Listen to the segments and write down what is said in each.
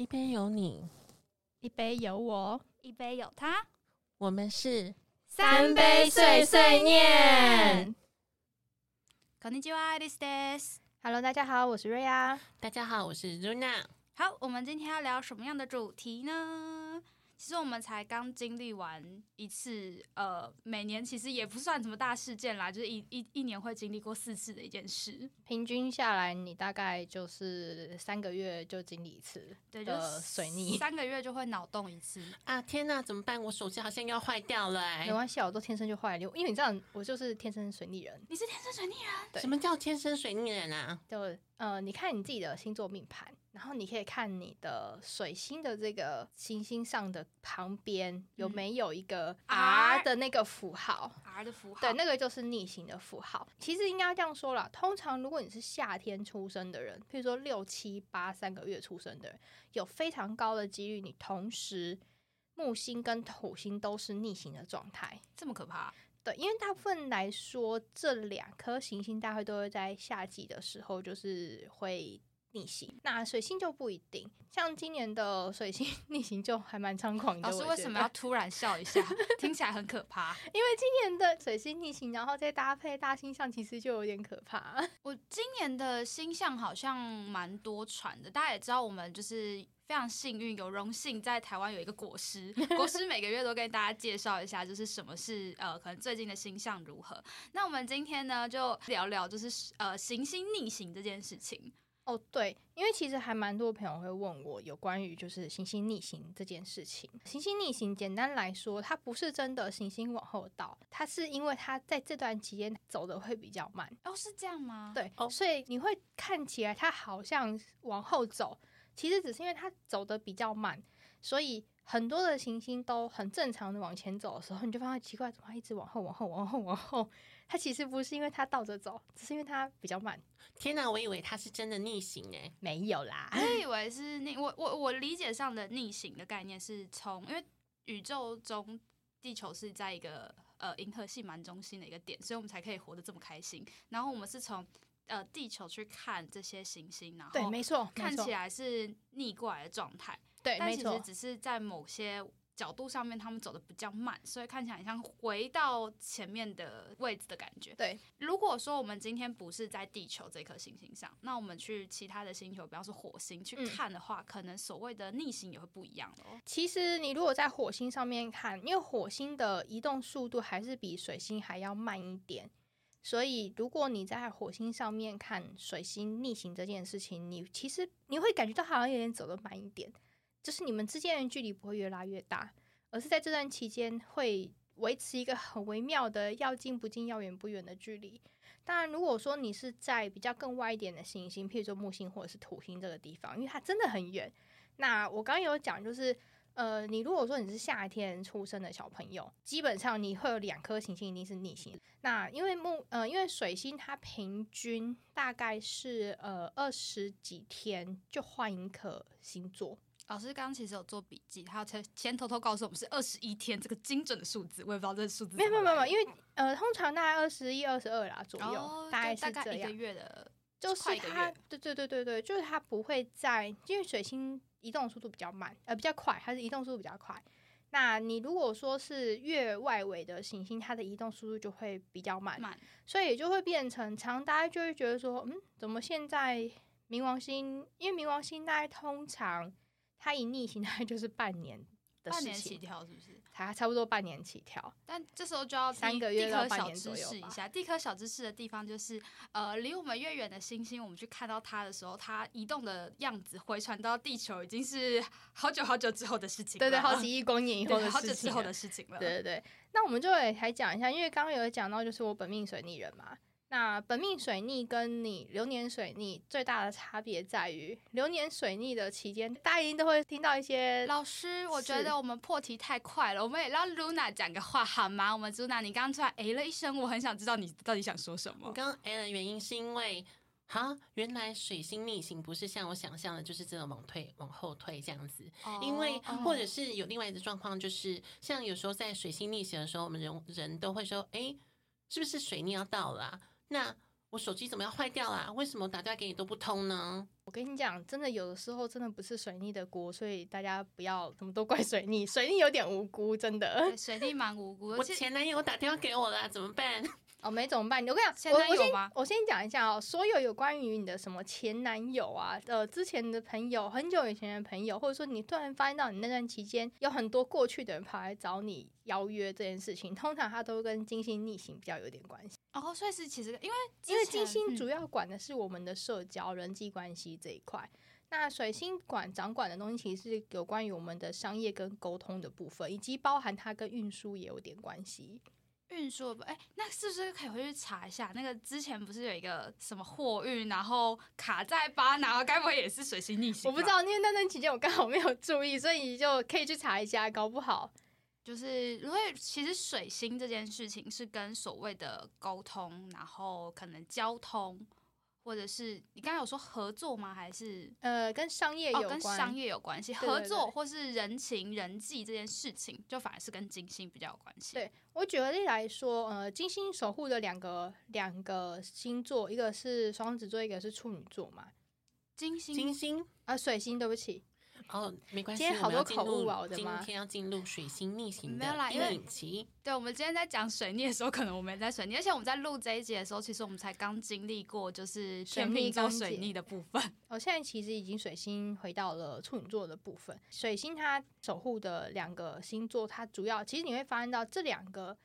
一杯有你，一杯有我，一杯有他，我们是三杯碎碎念。こんにちは，this is。 Hello，大家好，我是瑞亚。大家好，我是 Runa。好，我们今天要聊什么样的主题呢？ 其实我们才刚经历完一次，呃，每年其实也不算什么大事件啦，就是一一一年会经历过四次的一件事。平均下来，你大概就是三个月就经历一次对，就水逆。三个月就会脑洞一次。啊，天哪，怎么办？我手机好像要坏掉了哎、没关系啊，我都天生就坏了，因为你知道，我就是天生水逆人。你是天生水逆人，对什么叫天生水逆人啊？就呃，你看你自己的星座命盘，然后你可以看你的水星的这个行星上的旁边有没有一个 R 的那个符号。R 的符号。对，那个就是逆行的符号。其实应该这样说啦，通常如果你是夏天出生的人，譬如说六七八三个月出生的人，有非常高的几率你同时木星跟土星都是逆行的状态。这么可怕？对，因为大部分来说，这两颗行星大概都会在夏季的时候就是会逆行。那水星就不一定，像今年的水星 逆行就还蛮猖狂的。老师为什么要突然笑一下？听起来很可怕。因为今年的水星逆行，然后再搭配大星象，其实就有点可怕。我今年的星象好像蛮多传的，大家也知道，我们就是非常幸运，有荣幸在台湾有一个国师，国师每个月都跟大家介绍一下，就是什么是呃，可能最近的星象如何。那我们今天呢，就聊聊就是呃行星逆行这件事情。哦，对，因为其实还蛮多朋友会问我有关于就是行星逆行这件事情。行星逆行简单来说，它不是真的行星往后倒，它是因为它在这段期间走的会比较慢。哦，是这样吗？，对，哦所以你会看起来它好像往后走，其实只是因为它走的比较慢，所以很多的行星都很正常的往前走的时候，你就发现奇怪，怎么它一直往后、往后、往后、往后？它其实不是因为它倒着走，只是因为它比较慢。天哪，我以为它是真的逆行哎、没有啦，我以为是逆，我我我理解上的逆行的概念是从，因为宇宙中地球是在一个呃银河系蛮中心的一个点，所以我们才可以活得这么开心。然后我们是从呃地球去看这些行星，然对，后没错，没错看起来是逆过来的状态，对，但其实，只是在某些角度上面他们走的比较慢，所以看起来很像回到前面的位置的感觉。对，如果说我们今天不是在地球这颗行星上，那我们去其他的星球，比方说火星去嗯看的话，可能所谓的逆行也会不一样哦。其实你如果在火星上面看，因为火星的移动速度还是比水星还要慢一点，所以如果你在火星上面看水星逆行这件事情，你其实你会感觉到好像有点走得慢一点，就是你们之间的距离不会越拉越大，而是在这段期间会维持一个很微妙的要近不近、要远不远的距离。当然，如果说你是在比较更外一点的行星，譬如说木星或者是土星这个地方，因为它真的很远。那我刚刚有讲，就是呃，你如果说你是夏天出生的小朋友，基本上你会有两颗行星一定是逆行。那因为木呃，因为水星它平均大概是呃二十几天就换一颗星座，老师刚刚其实有做笔记，他先先偷偷告诉我们是二十一天这个精准的数字，我也不知道这个数字没有没有没有，因为呃，通常大概二十一、二十二啦左右，哦大概就是大概一个这样。月的，就是它，对对对对对，就是它不会在，因为水星移动速度比较慢，呃，比较快，它是移动速度比较快。那你如果说是越外围的行星，它的移动速度就会比较慢，慢所以也就会变成常大家就会觉得说，嗯，怎么现在冥王星？因为冥王星大概通常它一逆行大概就是半年的事半年起情，跳是不是？才差不多半年起跳。但这时候就要三第个月到半年左右识一下。第一颗小知识的地方就是，呃，离我们越远的星星，我们去看到它的时候，它移动的样子回传到地球，已经是好久好久之后的事情了。对对，好几亿光年以 后对好的事情了。久之后的事情了。对对对，那我们就来还讲一下，因为刚刚有讲到，就是我本命水逆人嘛。那本命水逆跟你流年水逆最大的差别在于，流年水逆的期间，大家一定都会听到一些老师，我觉得我们破题太快了，我们也让 Luna 讲个话好吗？我们 Luna，你刚刚突然诶了一声，我很想知道你到底想说什么。我刚刚 A 的原因是因为，啊，原来水星逆行不是像我想象的，就是真的往退、往后退这样子。因为哦或者是有另外一个状况，就是像有时候在水星逆行的时候，我们人人都会说，哎、是不是水逆要到了啊、那我手机怎么要坏掉啦？为什么打电话给你都不通呢？我跟你讲，真的有的时候真的不是水逆的锅，所以大家不要什么都怪水逆，水逆有点无辜，真的。水逆蛮无辜，我前男友打电话给我了，怎么办？哦，没怎么办？我跟你讲，前我我先男友吗我先讲一下哦，所有有关于你的什么前男友啊，呃，之前的朋友，很久以前的朋友，或者说你突然发现到你那段期间有很多过去的人跑来找你邀约这件事情，通常他都跟金星逆行比较有点关系，哦，所以是其实因为因为金星主嗯要管的是我们的社交、人际关系这一块。那水星管掌管的东西，其实是有关于我们的商业跟沟通的部分，以及包含它跟运输也有点关系。运输的部，哎、那是不是可以回去查一下？那个之前不是有一个什么货运，然后卡在巴拿，该不会也是水星逆行？我不知，道，因为那段期间我刚好没有注意，所以你就可以去查一下，搞不好。就是因为其实水星这件事情是跟所谓的沟通，然后可能交通，或者是你刚才有说合作吗？还是呃，跟商业哦有关，跟商业有关系？合作或是人情人际这件事情，就反而是跟金星比较有关系。对我举个例来说，呃，金星守护的两个两个星座，一个是双子座，一个是处女座嘛。金星金星啊，水星，对不起，哦，没关系，今天好多口误啊我的妈今天要进入水星逆行没有啦的因为阴影期。对，我们今天在讲水逆的时候，可能我们也在水逆，而且我们在录这一集的时候，其实我们才刚经历过就是水天秤座水逆的部分。我、现在其实已经水星回到了处女座的部分。水星它守护的两个星座，它主要其实你会发现到这两个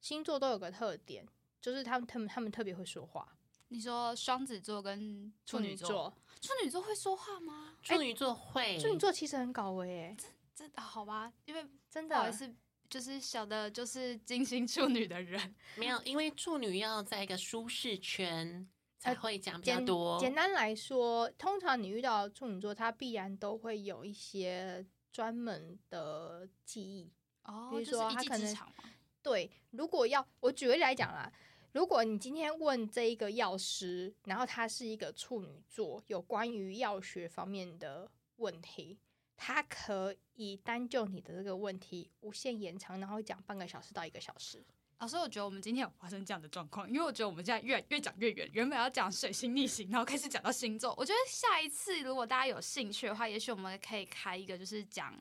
星座都有个特点，就是他们他们他们特别会说话。你说双子座跟处女座，座，处女座会说话吗？处女座会，处女座其实很搞维诶，真的好吧，因为真的。不好意思，就是小的就是金星处女的人，没有，因为处女要在一个舒适圈才呃会讲比较简多。简单来说，通常你遇到处女座，他必然都会有一些专门的记忆。哦比如就是一技说他可能之长嘛。对，如果要我举个例来讲啦，如果你今天问这一个药师，然后他是一个处女座，有关于药学方面的问题，他可以单就你的这个问题无限延长，然后讲半个小时到一个小时。老师，我觉得我们今天有发生这样的状况，因为我觉得我们现在越越讲越远，原本要讲水星逆行，然后开始讲到星座。我觉得下一次如果大家有兴趣的话，也许我们可以开一个，就是讲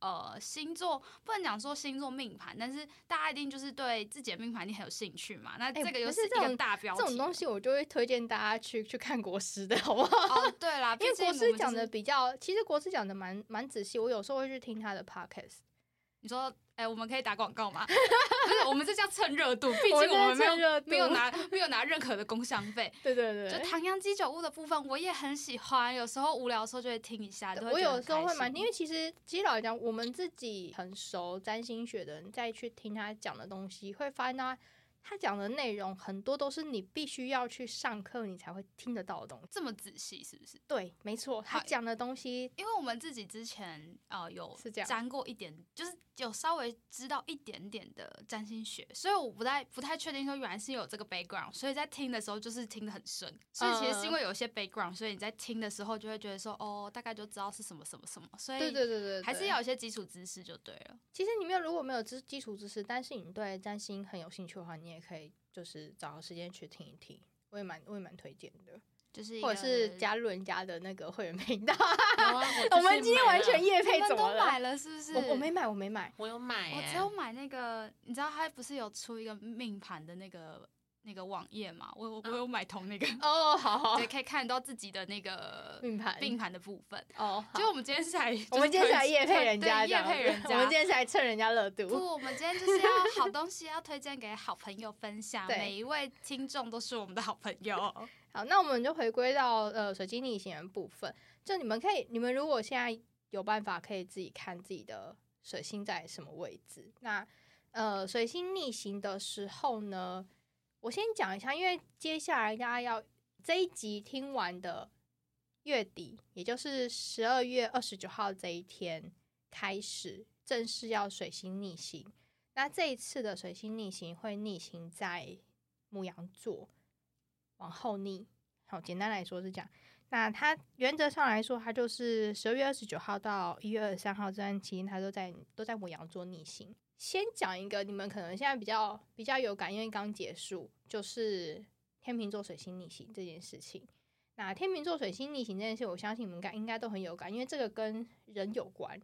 呃星座，不能讲说星座命盘，但是大家一定就是对自己的命盘一定很有兴趣嘛。那哎这个又是一个大标题，这种东西我就会推荐大家去去看国师的，好不好？哦，对啦，因为国师讲的比较，其实国师讲的蛮蛮仔细，我有时候会去听他的 podcast。你说，哎、我们可以打广告吗？不是，我们这叫蹭热度，毕竟我们没有没有拿没有拿任何的工商费。对对就唐扬鸡酒屋的部分，我也很喜欢，有时候无聊的时候就会听一下。我有时候会蛮，因为其实其实老实讲，我们自己很熟占星学的人，再去听他讲的东西，会发现他他讲的内容很多都是你必须要去上课你才会听得到的东西。这么仔细，是不是？对，没错，他讲的东西因为我们自己之前呃有是这样沾过一点，就是有稍微知道一点点的占星学，所以我不太不太确定说原来是有这个 background，所以在听的时候就是听得很顺。所以其实是因为有一些 background，所以你在听的时候就会觉得说哦，大概就知道是什么什么什么，所以对对对对，还是要有一些基础知识就对了。其实你没有如果没有知基础知识，但是你对占星很有兴趣的话，你也可以就是找个时间去听一听，我也蛮我也蛮推荐的，就是或者是加入人家的那个会员频道。我 我们今天完全，夜配怎么了？都买了是不是？我我没买，我没买。我有买、欸，我只有买那个，你知道他不是有出一个命盘的那个那个网页嘛？我我我有买同那个，哦，好好对，可以看到自己的那个命盘命盘的部分。哦，好就我们今天是来，我们今天是来夜夜配人家这夜配人家。我们今天是来蹭人家热度不，我们今天就是要好东西要推荐给好朋友分享，每一位听众都是我们的好朋友。好，那我们就回归到呃水晶逆行的部分。就你们可以，你们如果现在有办法，可以自己看自己的水星在什么位置。那呃水星逆行的时候呢，我先讲一下，因为接下来大家要这一集听完的月底，也就是十二月二十九号这一天开始，正式要水星逆行。那这一次的水星逆行会逆行在牧羊座，往后逆。好，简单来说是这样。那它原则上来说，它就是十二月二十九号到一月二十三号这段期间，它都在都在牧羊座逆行。先讲一个你们可能现在比较比较有感，因为刚结束，就是天秤座水星逆行这件事情。那天秤座水星逆行这件事，我相信你们应该应该都很有感，因为这个跟人有关。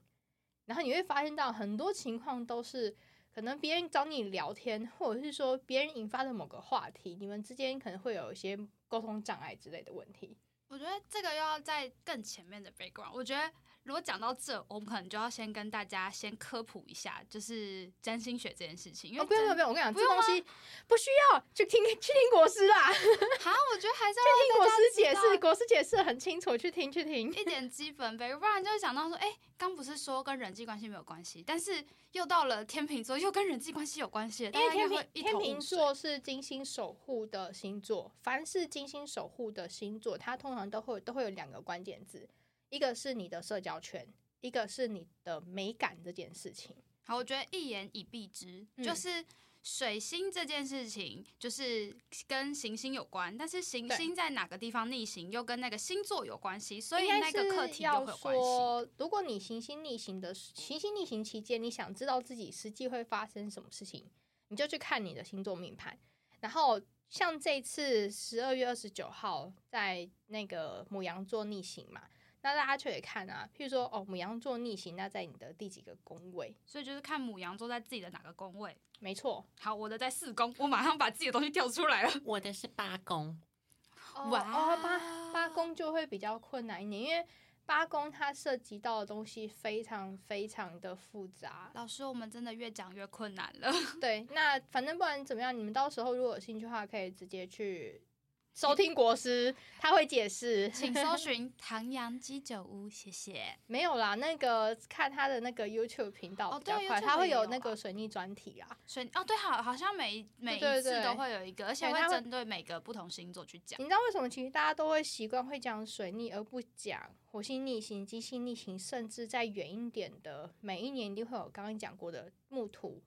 然后你会发现到很多情况都是可能别人找你聊天，或者是说别人引发的某个话题，你们之间可能会有一些沟通障碍之类的问题。我觉得这个要在更前面的 background。我觉得如果讲到这，我们可能就要先跟大家先科普一下，就是占星学这件事情。因为哦，不用不用不用，我跟你讲，这东西不需要去听去听国师啦，去好，我觉得还是要听国师解释，国师解释得很清楚，去听去听。一点基本呗，不然就会想到说，哎、刚不是说跟人际关系没有关系，但是又到了天秤座，又跟人际关系有关系了，因为天秤天。秤座是金星守护的星座，凡是金星守护的星座，它通常都会都会有两个关键字，一个是你的社交圈，一个是你的美感这件事情。好，我觉得一言以蔽之，嗯就是水星这件事情，就是跟行星有关，但是行星在哪个地方逆行，又跟那个星座有关系，所以那个课题有关系。说，如果你行星逆行的行星逆行期间，你想知道自己实际会发生什么事情，你就去看你的星座命盘。然后像这次十二月二十九号在那个母羊座逆行嘛，那大家就可以看啊，譬如说哦母羊座逆行，那在你的第几个宫位？所以就是看母羊座在自己的哪个宫位。没错，好，我的在四宫，我马上把自己的东西调出来了。我的是八宫，哦哇哦八八宫就会比较困难一点，因为八宫它涉及到的东西非常非常的复杂，老师，我们真的越讲越困难了。对，那反正不管怎么样，你们到时候如果有兴趣的话，可以直接去收听国师，他会解释。请搜寻唐阳鸡酒屋，谢谢。没有啦，那个看他的那个 YouTube 频道比较快他会有那个啊水逆专题啦。水哦，对，好，好像每一每一次都会有一个，而且会会针对每个不同星座去讲。你知道为什么其实大家都会习惯会讲水逆，而不讲火星逆行、金星逆行，甚至再远一点的，每一年一定会有刚刚讲过的木土、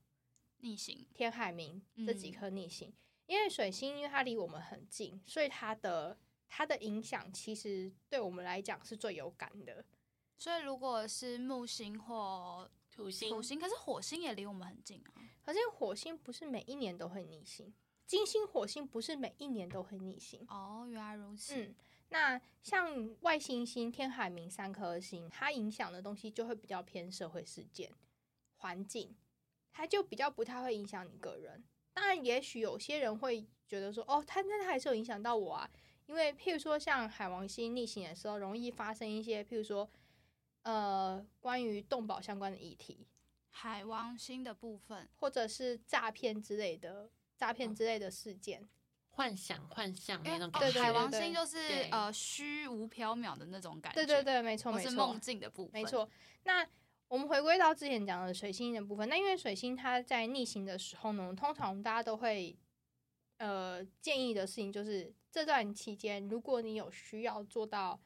逆行，天海明这几嗯颗逆行，因为水星因为它离我们很近，所以它的它的影响其实对我们来讲是最有感的。所以如果是木星或土星土星，可是火星也离我们很近啊。可是火星不是每一年都会逆行，金星、火星不是每一年都会逆行。哦，原来如此。嗯，那像外行星、天海冥三颗星，它影响的东西就会比较偏社会事件、环境，它就比较不太会影响你个人。当然，也许有些人会觉得说，哦，它但它还是有影响到我啊，因为譬如说像海王星逆行的时候，容易发生一些譬如说，呃，关于动保相关的议题，海王星的部分，或者是诈骗之类的诈骗之类的事件。幻想幻象因为哦那种感觉，海王星就是呃虚无缥缈的那种感觉。对对，对，没错没错，是梦境的部分。没。错。那我们回归到之前讲的水星的部分，那因为水星它在逆行的时候呢，通常大家都会呃建议的事情就是这段期间，如果你有需要做到，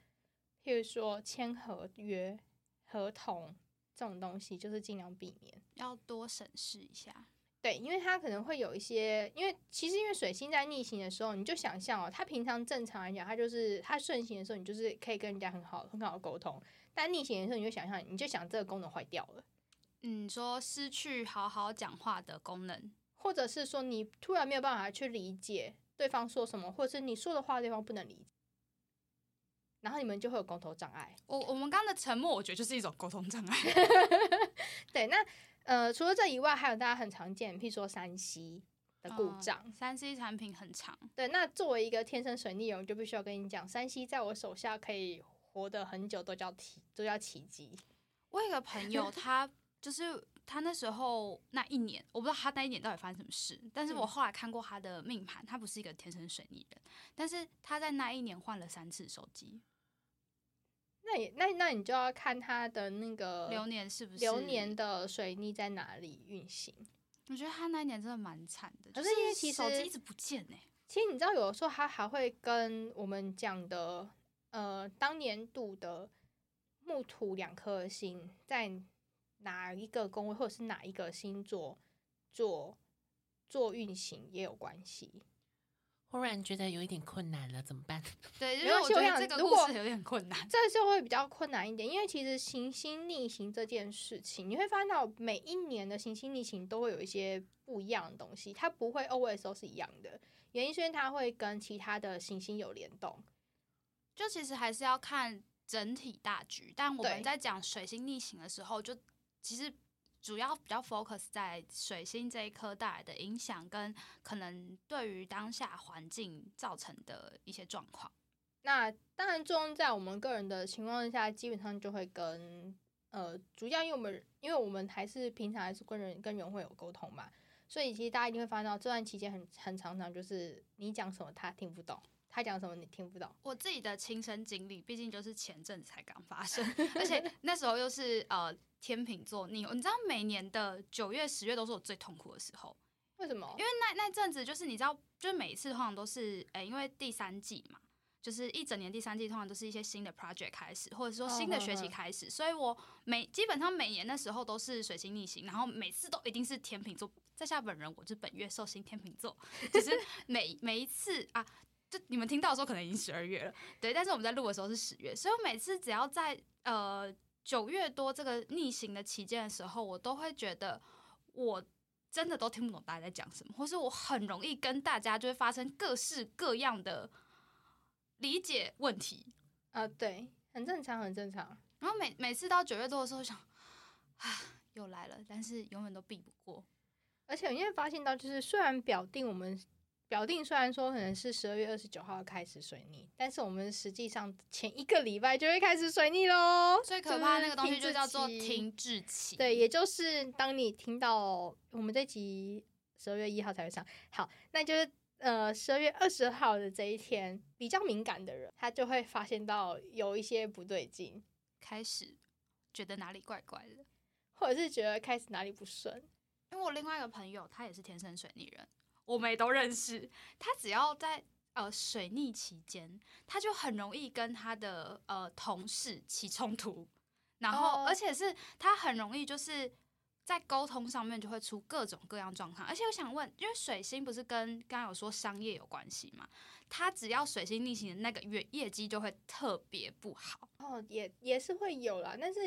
譬如说签合约、合同这种东西，就是尽量避免。要多审视一下。对，因为它可能会有一些，因为其实因为水星在逆行的时候，你就想象哦，它平常正常来讲，它就是它顺行的时候，你就是可以跟人家很好很好的沟通，但逆行的时候，你就想象，你就想这个功能坏掉了，嗯，说失去好好讲话的功能。或者是说你突然没有办法去理解对方说什么，或者是你说的话对方不能理解，然后你们就会有沟通障碍。我我们刚刚的沉默，我觉得就是一种沟通障碍。对，那呃，除了这以外，还有大家很常见，譬如说山西的故障。嗯三 C 产品很长，对，那作为一个天生水逆人，我就必须要跟你讲，山西在我手下可以活得很久，都叫奇，都叫奇迹。我有一个朋友，他就是他那时候那一年，我不知道他那一年到底发生什么事，但是我嗯后来看过他的命盘，他不是一个天生水逆人，但是他在那一年换了三次手机，那也那那你就要看他的那个流年是不是流年？的水逆在哪里运行。我觉得他那一年真的蛮惨的，可就是因为其实手机一直不见呢、其实你知道，有的时候他还会跟我们讲的，呃，当年度的木土两颗星在哪一个宫位，或者是哪一个星座做做运行也有关系。忽然觉得有一点困难了，怎么办？对，就没是我觉得这个如果故事有点困难。这就会比较困难一点，因为其实行星逆行这件事情，你会发现到每一年的行星逆行都会有一些不一样的东西，它不会 always 都是一样的。原因是因为它会跟其他的行星有联动。就其实还是要看整体大局，但我们在讲水星逆行的时候，就其实主要比较 focus 在水星这一颗带来的影响，跟可能对于当下环境造成的一些状况。那当然，作用在我们个人的情况下，基本上就会跟呃，主要因为我们因为我们还是平常还是跟人跟人会有沟通嘛，所以其实大家一定会发现到这段期间很很常常就是你讲什么他听不懂，他讲什么你听不懂。我自己的亲身经历，毕竟就是前阵子才刚发生，而且那时候又是呃天秤座逆，你知道每年的九月、十月都是我最痛苦的时候，为什么？因为那那阵子就是你知道，就是每一次通常都是诶、因为第三季嘛，就是一整年第三季通常都是一些新的 project 开始，或者说新的学期开始，所以我每基本上每年的时候都是水星逆行，然后每次都一定是天秤座。在下本人我是本月寿星天秤座，就是每每一次啊，就你们听到的时候可能已经十二月了，对，但是我们在录的时候是十月，所以我每次只要在呃九月多这个逆行的期间的时候，我都会觉得我真的都听不懂大家在讲什么，或是我很容易跟大家就会发生各式各样的理解问题。啊、对，很正常，很正常。然后每每次到九月多的时候想，啊，又来了，但是永远都避不过。而且你会发现到，就是虽然表定我们表定虽然说可能是十二月二十九号开始水逆，但是我们实际上前一个礼拜就会开始水逆喽。最可怕的那个东西就叫做停滞期。对，也就是当你听到我们这集十二月一号才会上，好，那就是呃十二月二十号的这一天，比较敏感的人，他就会发现到有一些不对劲，开始觉得哪里怪怪的。或者是觉得开始哪里不顺。因为我另外一个朋友，他也是天生水逆人，我们也都认识。他只要在呃水逆期间，他就很容易跟他的呃同事起冲突，然后、哦而且是他很容易就是在沟通上面就会出各种各样状况。而且我想问，因为水星不是跟刚刚有说商业有关系嘛？他只要水星逆行的那个月，业绩就会特别不好。哦，也也是会有啦，但是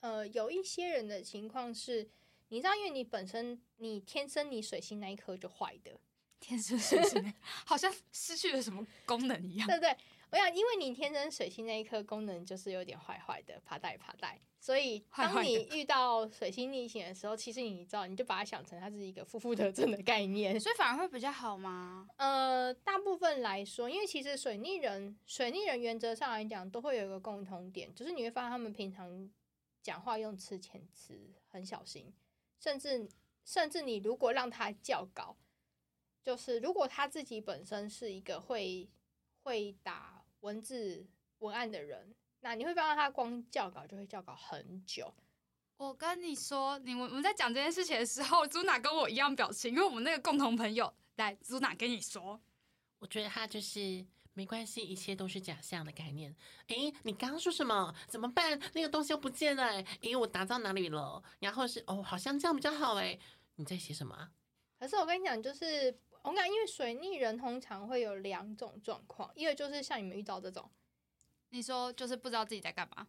呃，有一些人的情况是，你知道，因为你本身你天生你水星那一颗就坏的，天生水星好像失去了什么功能一样。对不对？我想，因为你天生水星那一颗功能就是有点坏坏的，怕带怕带，所以当你 遇到水星逆行的时候，其实你知道，你就把它想成它是一个负负得正的概念。所以反而会比较好吗？呃，大部分来说，因为其实水逆人，水逆人原则上来讲都会有一个共同点，就是你会发现他们平常讲话用词遣词很小心，甚至甚至你如果让他校稿，就是如果他自己本身是一个会会打文字文案的人，那你会发现他光校稿就会校稿很久。我跟你说，你们我们在讲这件事情的时候，朱娜跟我一样表情，因为我们那个共同朋友，来，朱娜跟你说，我觉得他就是没关系，一切都是假象的概念。诶，你刚刚说什么？怎么办？那个东西又不见了、诶，诶，我打到哪里了？然后是哦，好像这样比较好诶。你在写什么啊？可是我跟你讲，就是我感因为水逆人通常会有两种状况，一个就是像你们遇到这种，你说就是不知道自己在干嘛。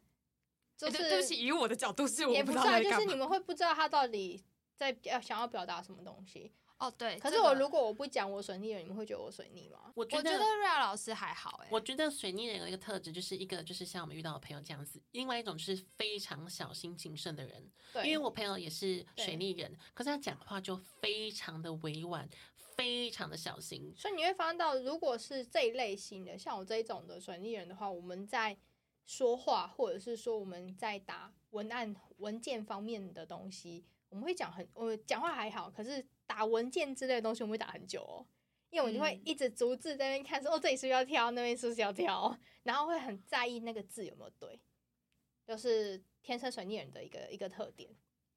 就是、诶对对不起，以我的角度是我不知也不是啊，道在干嘛。就是你们会不知道他到底在要想要表达什么东西。哦，对，可是我如果我不讲我水逆人，你们会觉得我水逆吗？我觉得瑞亚老师还好、哎，我觉得水逆人有一个特质，就是一个就是像我们遇到的朋友这样子，另外一种就是非常小心谨慎的人。对，因为我朋友也是对水逆人，可是他讲话就非常的委婉，非常的小心。所以你会发现到，如果是这一类型的，像我这一种的水逆人的话，我们在说话或者是说我们在打文案文件方面的东西，我们会讲很，我讲话还好，可是打文件之类的东西，我们会打很久哦。因为我们就会嗯一直逐字在那边看说，哦，这里是不是要挑，那边是不是要挑，然后会很在意那个字有没有对，就是天生水逆人的一个一个特点。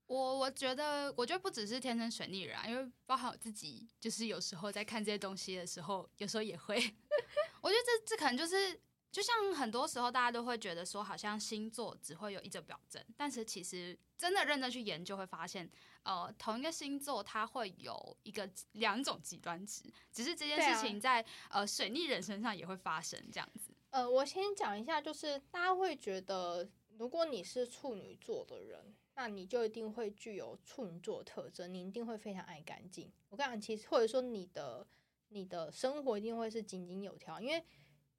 我我觉得，我觉得不只是天生水逆人啊，因为包含我自己，就是有时候在看这些东西的时候，有时候也会，我觉得这这可能就是，就像很多时候大家都会觉得说，好像星座只会有一种表征，但是其实真的认真去研究，会发现，呃，同一个星座它会有一个两种极端值，只是这件事情在、呃水逆人身上也会发生这样子。呃，我先讲一下，就是大家会觉得，如果你是处女座的人，那你就一定会具有处女座特征，你一定会非常爱干净。我跟你讲，其实或者说你的你的生活一定会是井井有条，因为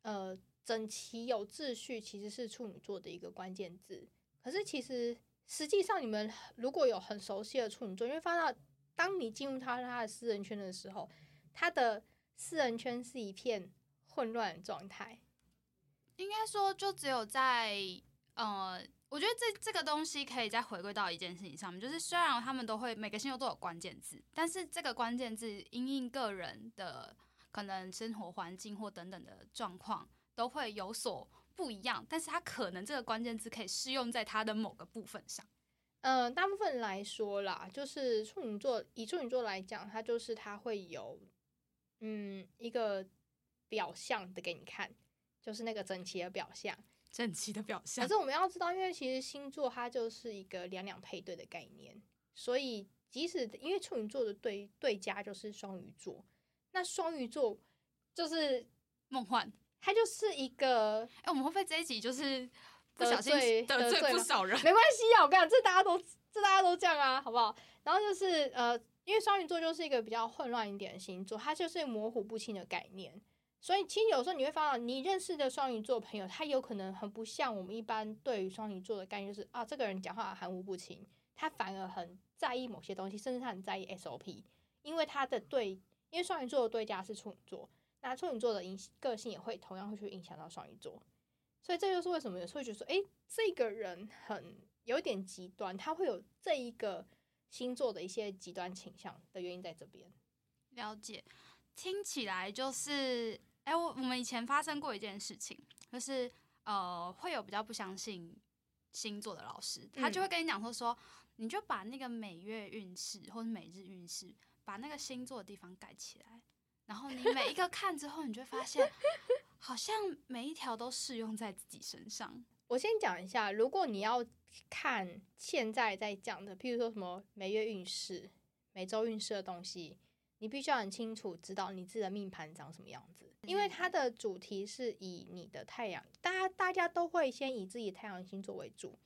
呃，整齐有秩序其实是处女座的一个关键字。可是其实实际上，你们如果有很熟悉的处女座，因为发现当你进入他他的私人圈的时候，他的私人圈是一片混乱状态。应该说，就只有在呃，我觉得这这个东西可以再回归到一件事情上面，就是虽然他们都会每个星座都有关键字，但是这个关键字因应个人的可能生活环境或等等的状况都会有所不一样，但是它可能这个关键字可以适用在它的某个部分上。嗯，大部分来说啦，就是处女座，以处女座来讲，它就是它会有嗯一个表象的给你看。就是那个整齐的表象，整齐的表象。可是我们要知道，因为其实星座它就是一个两两配对的概念，所以即使因为处女座的对对家就是双鱼座，那双鱼座就是梦幻，它就是一个。哎，我们会不会这一集就是不小心得罪不少人？没关系啊，我跟你讲，这大家都这大家都这样啊，好不好？然后就是呃，因为双鱼座就是一个比较混乱一点的星座，它就是模糊不清的概念。所以，其实有时候你会发现，你认识的双鱼座朋友，他有可能很不像我们一般对于双鱼座的概念，就是啊，这个人讲话含糊不清，他反而很在意某些东西，甚至他很在意 SOP，因为他的对，因为双鱼座的对家是处女座，那处女座的影个性也会同样会去影响到双鱼座，所以这就是为什么有时候觉得说，哎，这个人很有点极端，他会有这一个星座的一些极端倾向的原因在这边。了解，听起来就是。哎，我我们以前发生过一件事情，就是呃，会有比较不相信星座的老师，他就会跟你讲说说，你就把那个每月运势或者每日运势，把那个星座的地方盖起来，然后你每一个看之后，你就会发现，好像每一条都适用在自己身上。我先讲一下，如果你要看现在在讲的，譬如说什么每月运势、每周运势的东西。你必须要很清楚知道你自己的命盘长什么样子，因为它的主题是以你的太阳，大家大家都会先以自己太阳星座为主。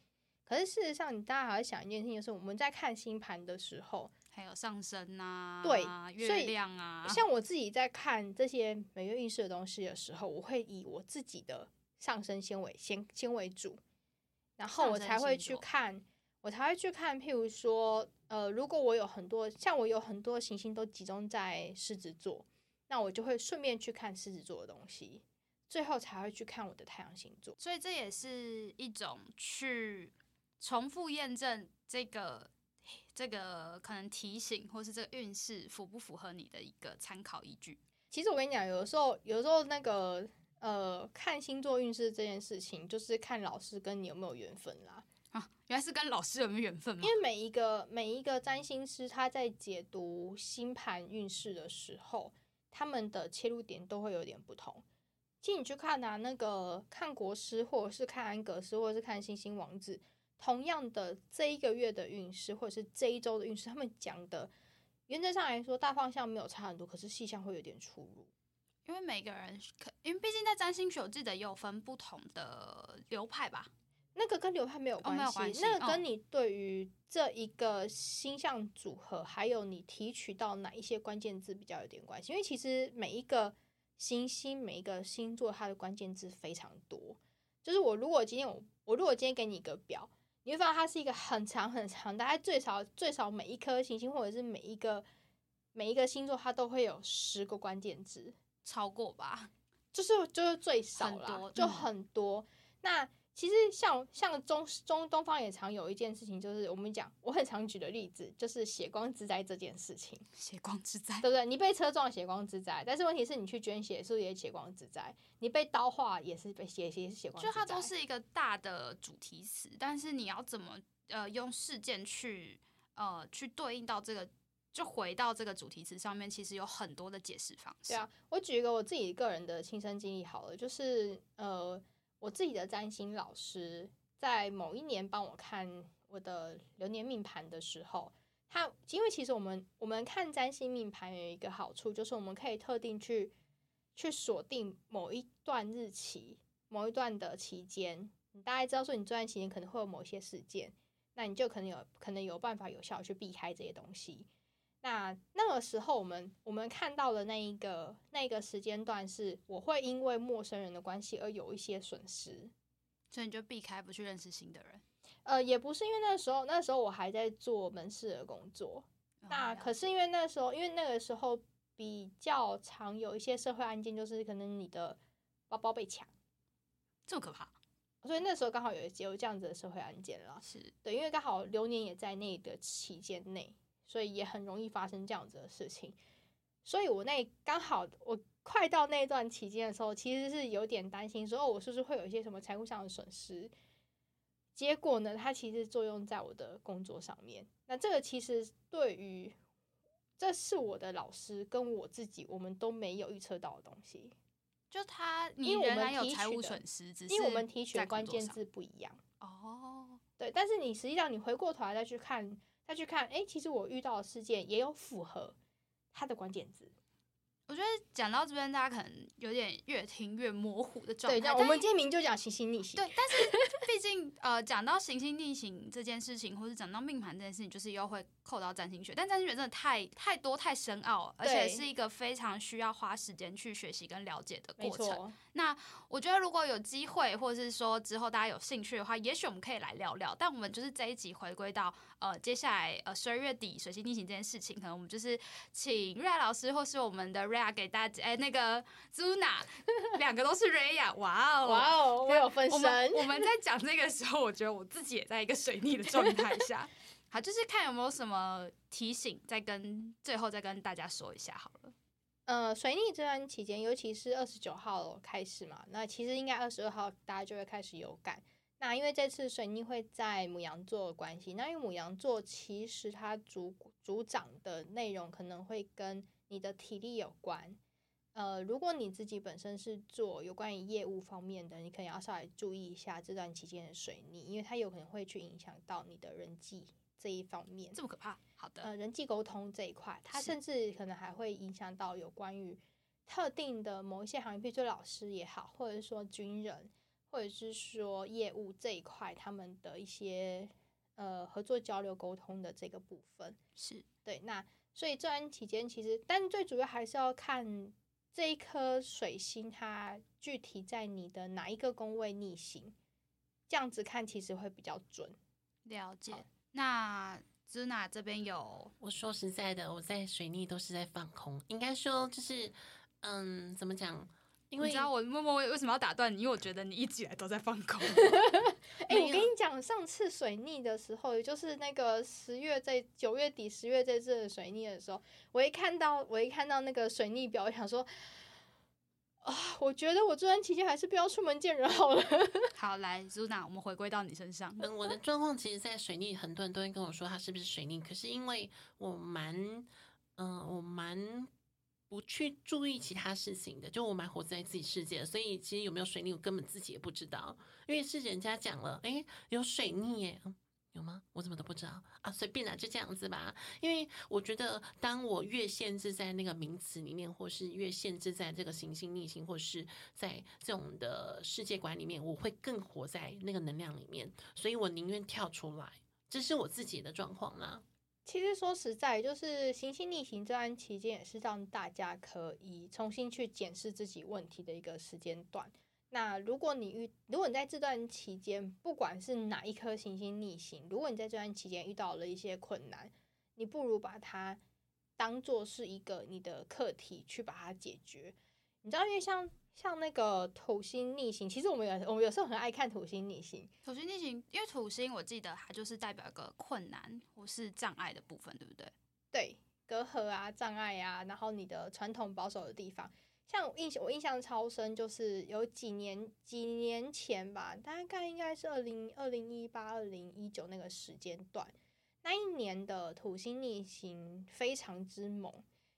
可是事实上，你大家还要想一件事情，就是我们在看星盘的时候，还有上升啊，对，月亮啊。像我自己在看这些每月运势的东西的时候，我会以我自己的上升先为先先为主，然后我才会去看。我才会去看，譬如说，呃，如果我有很多，像我有很多行星都集中在狮子座，那我就会顺便去看狮子座的东西，最后才会去看我的太阳星座。所以这也是一种去重复验证这个这个可能提醒，或是这个运势符不符合你的一个参考依据。其实我跟你讲，有的时候，有的时候那个呃，看星座运势这件事情，就是看老师跟你有没有缘分啦。啊，原来是跟老师有没有缘分吗？因为每一个每一个占星师他在解读星盘运势的时候，他们的切入点都会有点不同。其实你去看啊，那个看国师，或者是看安格斯，或者是看星星王子，同样的这一个月的运势，或者是这一周的运势，他们讲的原则上来说，大方向没有差很多，可是细项会有点出入。因为每个人可，因为毕竟在占星学，我记得也有分不同的流派吧。那个跟流派没有关系，那个跟你对于这一个星象组合，还有你提取到哪一些关键字比较有点关系。因为其实每一个行星、每一个星座，它的关键字非常多。就是我如果今天我我如果今天给你一个表，你会发现它是一个很长很长，大概最少最少每一颗行星或者是每一个每一个星座，它都会有十个关键字，超过吧？就是就是最少啦，就很多。那其实像像中中东方也常有一件事情，就是我们讲我很常举的例子，就是血光之灾这件事情。血光之灾，对不对？你被车撞，血光之灾。但是问题是你去捐血，是不是也血光之灾？你被刀划也是被血也是血光。就它都是一个大的主题词，但是你要怎么呃用事件去呃去对应到这个，就回到这个主题词上面，其实有很多的解释方式。对啊，我举一个我自己个人的亲身经历好了，就是呃。我自己的占星老师在某一年帮我看我的流年命盘的时候，他因为其实我们我们看占星命盘有一个好处，就是我们可以特定去去锁定某一段日期、某一段的期间，你大概知道说你这段期间可能会有某些事件，那你就可能有可能有办法有效去避开这些东西。那那个时候，我们我们看到的那一个那个时间段是，我会因为陌生人的关系而有一些损失。所以你就避开不去认识新的人。呃，也不是因为那时候，那时候我还在做门市的工作。那可是因为那时候，因为那个时候比较常有一些社会案件，就是可能你的包包被抢，这么可怕。所以那时候刚好有有这样子的社会案件了。是对，因为刚好流年也在那个期间内，所以也很容易发生这样子的事情。所以我那刚好我快到那段期间的时候，其实是有点担心，说我是不是会有一些什么财务上的损失。结果呢，它其实作用在我的工作上面。那这个其实对于，这是我的老师跟我自己，我们都没有预测到的东西。就他，你因为我们提取的财务损失，只是因为我们提取在的关键字不一样。哦，对，但是你实际上你回过头来再去看，再去看，哎，其实我遇到的事件也有符合他的关键字。我觉得讲到这边，大家可能有点越听越模糊的状态。对，我们今天明就讲行星逆行。对，但是毕竟呃，讲到行星逆行这件事情，或是讲到命盘这件事情，就是又会扣到占星学。但占星学真的太太多太深奥，而且是一个非常需要花时间去学习跟了解的过程。那我觉得如果有机会，或者是说之后大家有兴趣的话，也许我们可以来聊聊。但我们就是这一集回归到呃，接下来呃十二月底水星逆行这件事情，可能我们就是请瑞亚老师或是我们的瑞亚给大家，哎、那个 Zuna 两个都是瑞亚，哇哦，哇哦，我有分身。我们在讲这个时候，我觉得我自己也在一个水逆的状态下。好，就是看有没有什么提醒，再跟最后再跟大家说一下好了。呃，水逆这段期间，尤其是二十九号开始嘛，那其实应该二十二号大家就会开始有感。那因为这次水逆会在母羊座的关系，那因为母羊座其实它主主掌的内容可能会跟你的体力有关。呃，如果你自己本身是做有关于业务方面的，你可能要稍微注意一下这段期间的水逆，因为它有可能会去影响到你的人际这一方面。这么可怕？好的，呃人际沟通这一块，它甚至可能还会影响到有关于特定的某一些行业，比如说老师也好，或者是说军人，或者是说业务这一块，他们的一些呃合作交流沟通的这个部分。是对，那所以这段期间其实，但最主要还是要看这一颗水星它具体在你的哪一个宫位逆行，这样子看其实会比较准。了解好。那 Zuna 这边有我说实在的，我在水逆都是在放空，应该说就是，嗯，怎么讲？因为你知道我默默为为什么要打断你？因为我觉得你一直以来都在放空。我跟你讲，上次水逆的时候，也就是那个十月在九月底、十月这次的水逆的时候，我一看到我一看到那个水逆表，我想说，啊，我觉得我这段期间还是不要出门见人好了。好，来 Zuna，我们回归到你身上。嗯，我的状况其实，在水逆，很多人都会跟我说他是不是水逆，可是因为我蛮，嗯、我蛮不去注意其他事情的，就我蛮活在自己世界，所以其实有没有水逆，我根本自己也不知道，因为是人家讲了，诶，有水逆耶。有吗？我怎么都不知道啊！随便啦，就这样子吧。因为我觉得，当我越限制在那个名词里面，或是越限制在这个行星逆行，或是在这种的世界观里面，我会更活在那个能量里面，所以我宁愿跳出来。这是我自己的状况啦。其实说实在，就是行星逆行这段期间，也是让大家可以重新去检视自己问题的一个时间段。那如果你遇，如果你在这段期间，不管是哪一颗行星逆行，如果你在这段期间遇到了一些困难，你不如把它当做是一个你的课题去把它解决。你知道，因为像像那个土星逆行，其实我们有我们有时候很爱看土星逆行，土星逆行，因为土星我记得它就是代表一个困难或是障碍的部分，对不对？对隔阂啊、障碍啊，然后你的传统保守的地方。像我印象，我印象超深，就是有几年几年前吧，大概应该是二零二零一八、二零一九那个时间段，那一年的土星逆行非常之猛，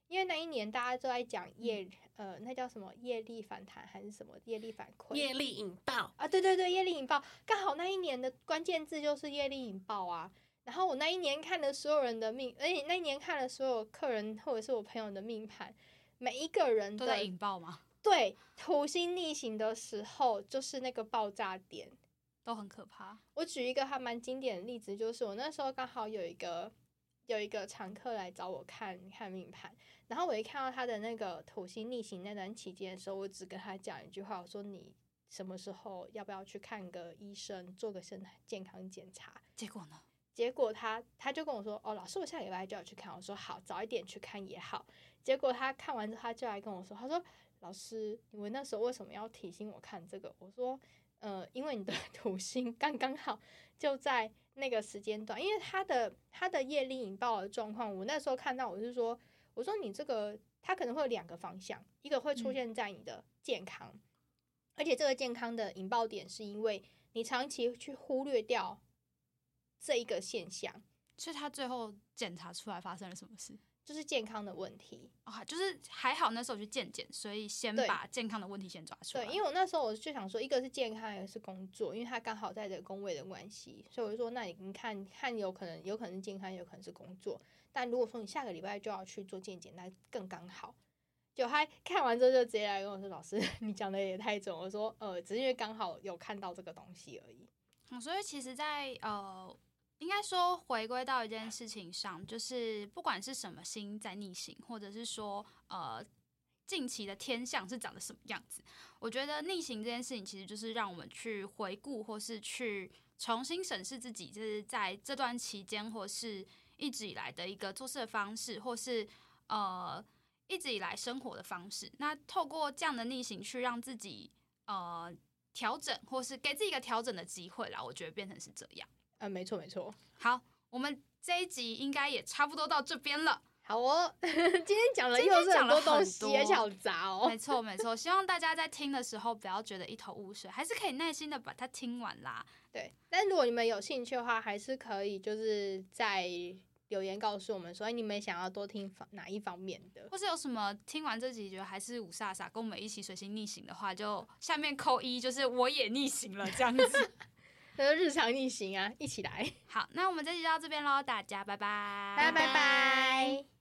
因为那一年大家都在讲业，呃，那叫什么业力反弹还是什么业力反馈？业力引爆，啊，对对对，业力引爆，刚好那一年的关键字就是业力引爆啊。然后我那一年看了所有人的命，而且那一年看了所有客人或者是我朋友的命盘，每一个人都在引爆吗？对土星逆行的时候，就是那个爆炸点。都很可怕。我举一个还蛮经典的例子，就是我那时候刚好有一个有一个常客来找我看看命盘，然后我一看到他的那个土星逆行那段期间的时候，我只跟他讲一句话，我说你什么时候要不要去看个医生，做个身体健康检查？结果呢？结果他他就跟我说：“哦，老师，我下礼拜就要去看。”我说：“好，早一点去看也好。”结果他看完之后，他就来跟我说：“他说，老师，你们那时候为什么要提醒我看这个？”我说：“呃，因为你的 土星刚刚好就在那个时间段，因为他的他的业力引爆的状况，我那时候看到，我是说，我说你这个他可能会有两个方向，一个会出现在你的健康，而且这个健康的引爆点是因为你长期去忽略掉。”这一个现象，所以他最后检查出来发生了什么事？就是健康的问题啊，就是还好那时候去健检，所以先把健康的问题先抓出来。对，因为我那时候我就想说，一个是健康，一个是工作，因为他刚好在这个工位的关系，所以我就说，那你你看看，有可能有可能是健康，有可能是工作。但如果说你下个礼拜就要去做健检，那更刚好。就他看完之后就直接来跟我说：“老师，你讲的也太准。”我说：“呃，只是因为刚好有看到这个东西而已。”嗯，所以其实，在呃。应该说，回归到一件事情上，就是不管是什么星在逆行，或者是说，呃，近期的天象是长得什么样子，我觉得逆行这件事情，其实就是让我们去回顾，或是去重新审视自己，就是在这段期间，或是一直以来的一个做事的方式，或是呃一直以来生活的方式。那透过这样的逆行，去让自己呃调整，或是给自己一个调整的机会啦。我觉得变成是这样。嗯，没错没错。好，我们这一集应该也差不多到这边了。好哦，今天讲了又是很多东西，而且好杂哦。没错没错，希望大家在听的时候不要觉得一头雾水，还是可以耐心的把它听完啦。对，但如果你们有兴趣的话，还是可以就是在留言告诉我们，说你们想要多听方哪一方面的，或是有什么听完这集觉得还是五煞煞跟我们一起随心逆行的话，就下面扣一，就是我也逆行了这样子。那有日常逆行啊一起来。好那我们这期就到这边喽大家拜拜。拜拜拜。